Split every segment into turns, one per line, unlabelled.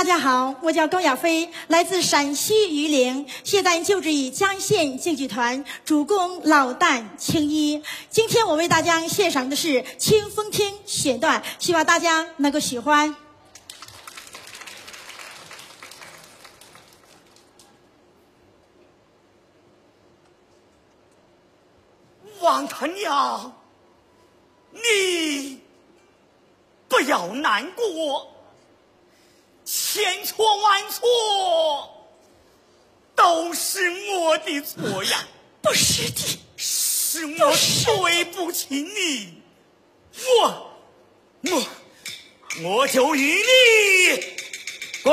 大家好，我叫高亚飞，来自陕西榆林，现在就职于江县京剧团，主攻老旦青衣。今天我为大家献上的是《清风厅》选段，希望大家能够喜欢。
王他娘，你不要难过。千错万错都是我的错呀！
不是的，
是我对不起你，我我我就与你滚。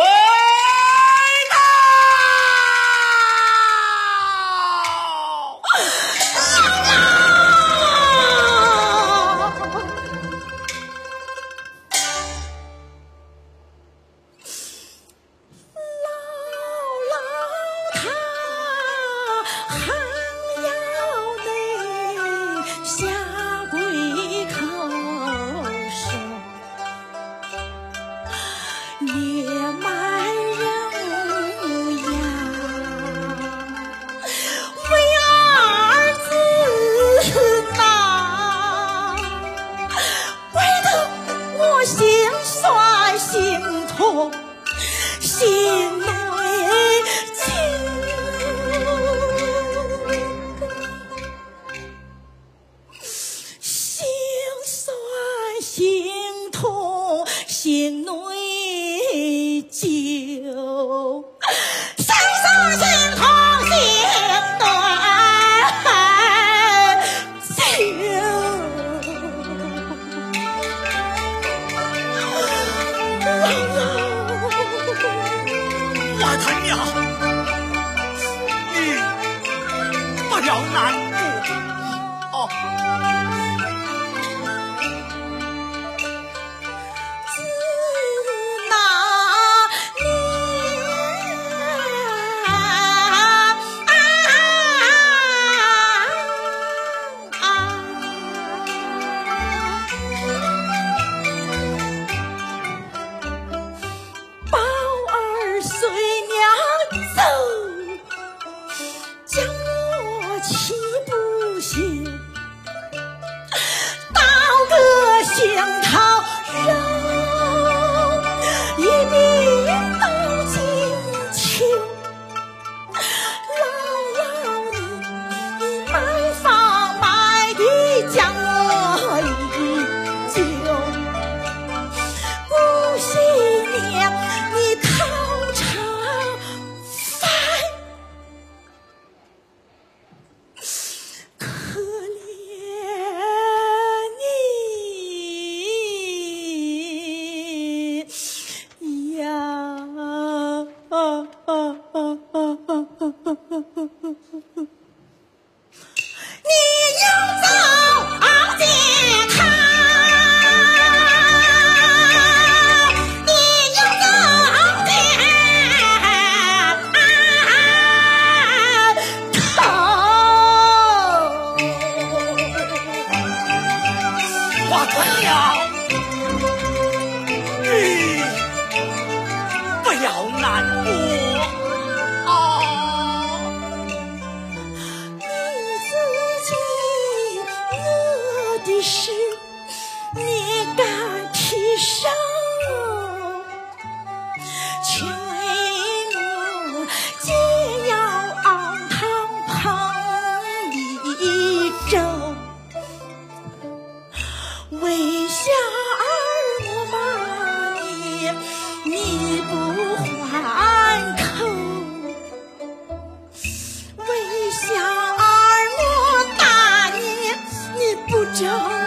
就。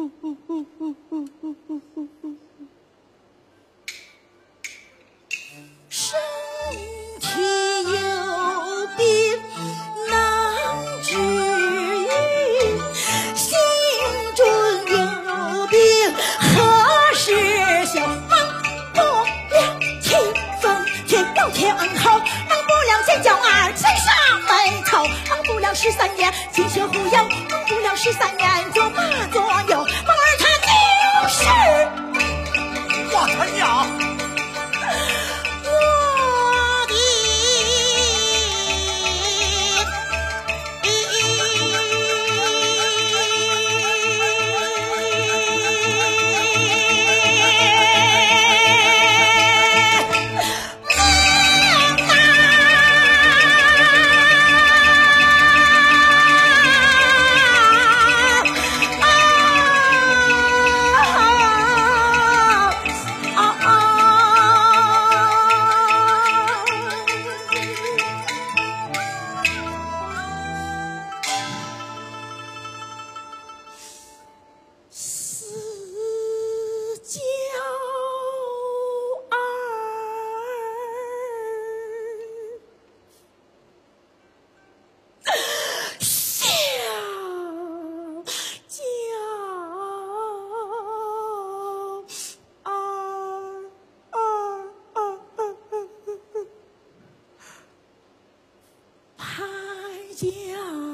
ooh, ooh. 十三年，金星虎眼用不了十三年就马左右，马儿他就是
我他娘！家。